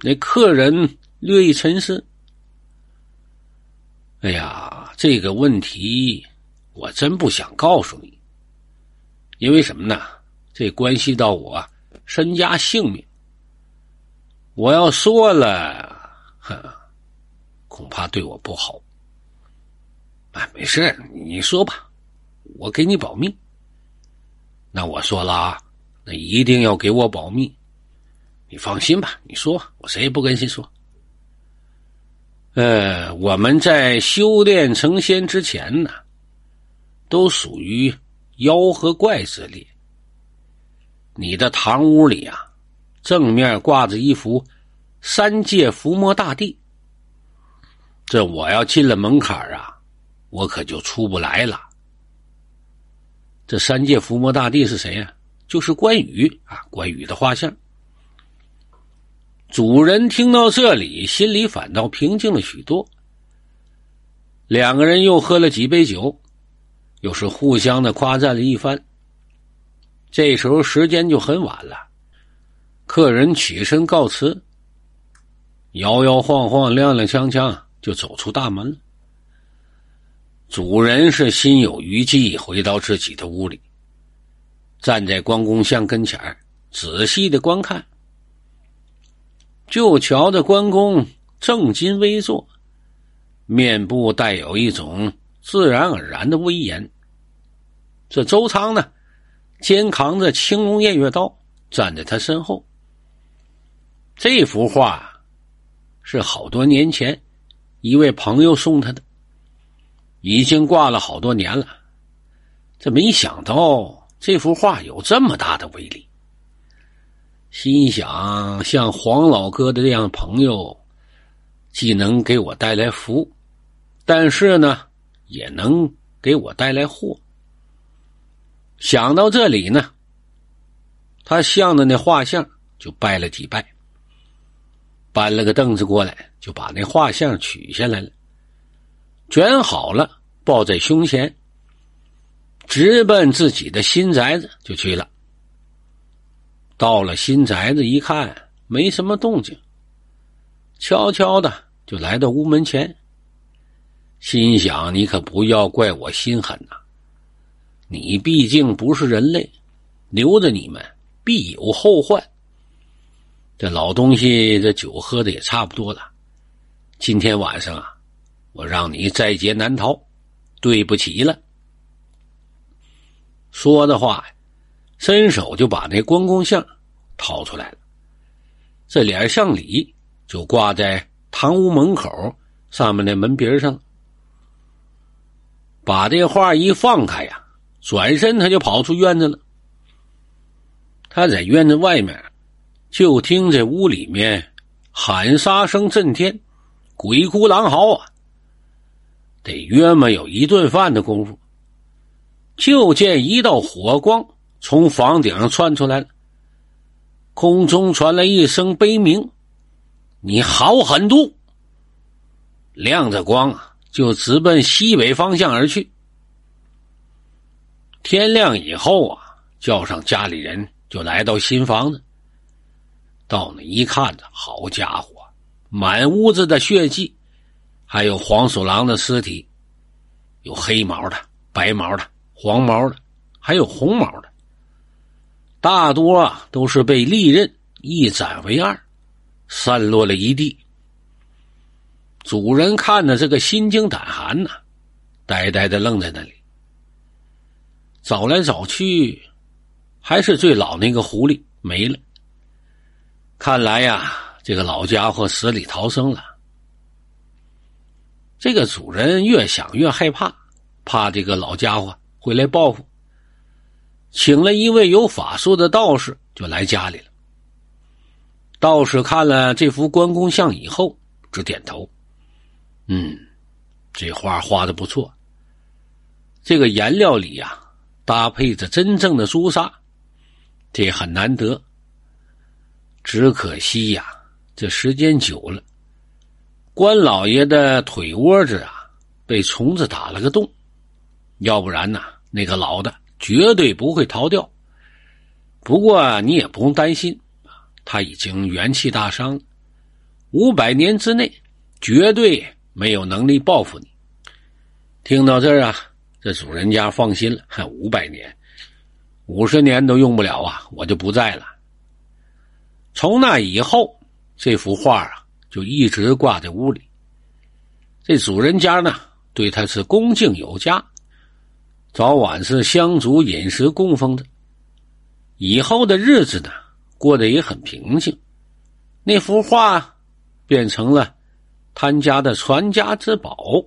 那客人略一沉思：“哎呀，这个问题我真不想告诉你，因为什么呢？这关系到我身家性命。我要说了，哼，恐怕对我不好。哎，没事，你说吧，我给你保密。那我说了啊，那一定要给我保密。”你放心吧，你说，我谁也不跟谁说。呃，我们在修炼成仙之前呢，都属于妖和怪之列。你的堂屋里啊，正面挂着一幅三界伏魔大帝。这我要进了门槛啊，我可就出不来了。这三界伏魔大帝是谁呀？就是关羽啊，关羽的画像。主人听到这里，心里反倒平静了许多。两个人又喝了几杯酒，又是互相的夸赞了一番。这时候时间就很晚了，客人起身告辞，摇摇晃晃、踉踉跄跄就走出大门了。主人是心有余悸，回到自己的屋里，站在关公像跟前仔细的观看。就瞧着关公正襟危坐，面部带有一种自然而然的威严。这周仓呢，肩扛着青龙偃月刀，站在他身后。这幅画是好多年前一位朋友送他的，已经挂了好多年了。这没想到这幅画有这么大的威力。心想，像黄老哥的这样朋友，既能给我带来福，但是呢，也能给我带来祸。想到这里呢，他向着那画像就拜了几拜，搬了个凳子过来，就把那画像取下来了，卷好了，抱在胸前，直奔自己的新宅子就去了。到了新宅子一看，没什么动静，悄悄的就来到屋门前。心想：“你可不要怪我心狠呐！你毕竟不是人类，留着你们必有后患。”这老东西，这酒喝的也差不多了。今天晚上啊，我让你在劫难逃，对不起了。说的话。伸手就把那关公像掏出来了，这脸向里就挂在堂屋门口上面的门鼻上。把这画一放开呀，转身他就跑出院子了。他在院子外面，就听这屋里面喊杀声震天，鬼哭狼嚎啊！得约么有一顿饭的功夫，就见一道火光。从房顶上窜出来了，空中传来一声悲鸣：“你好狠毒！”亮着光啊，就直奔西北方向而去。天亮以后啊，叫上家里人就来到新房子。到那一看呢，好家伙，满屋子的血迹，还有黄鼠狼的尸体，有黑毛的、白毛的、黄毛的，还有红毛的。大多啊都是被利刃一斩为二，散落了一地。主人看着这个心惊胆寒呐，呆呆的愣在那里。找来找去，还是最老那个狐狸没了。看来呀，这个老家伙死里逃生了。这个主人越想越害怕，怕这个老家伙会来报复。请了一位有法术的道士，就来家里了。道士看了这幅关公像以后，直点头：“嗯，这画画的不错。这个颜料里呀，搭配着真正的朱砂，这很难得。只可惜呀，这时间久了，关老爷的腿窝子啊，被虫子打了个洞。要不然呢，那个老的。”绝对不会逃掉。不过你也不用担心，他已经元气大伤，五百年之内绝对没有能力报复你。”听到这儿啊，这主人家放心了。还五百年，五十年都用不了啊，我就不在了。从那以后，这幅画啊就一直挂在屋里。这主人家呢，对他是恭敬有加，早晚是香烛饮食供奉的。以后的日子呢，过得也很平静。那幅画变成了他家的传家之宝。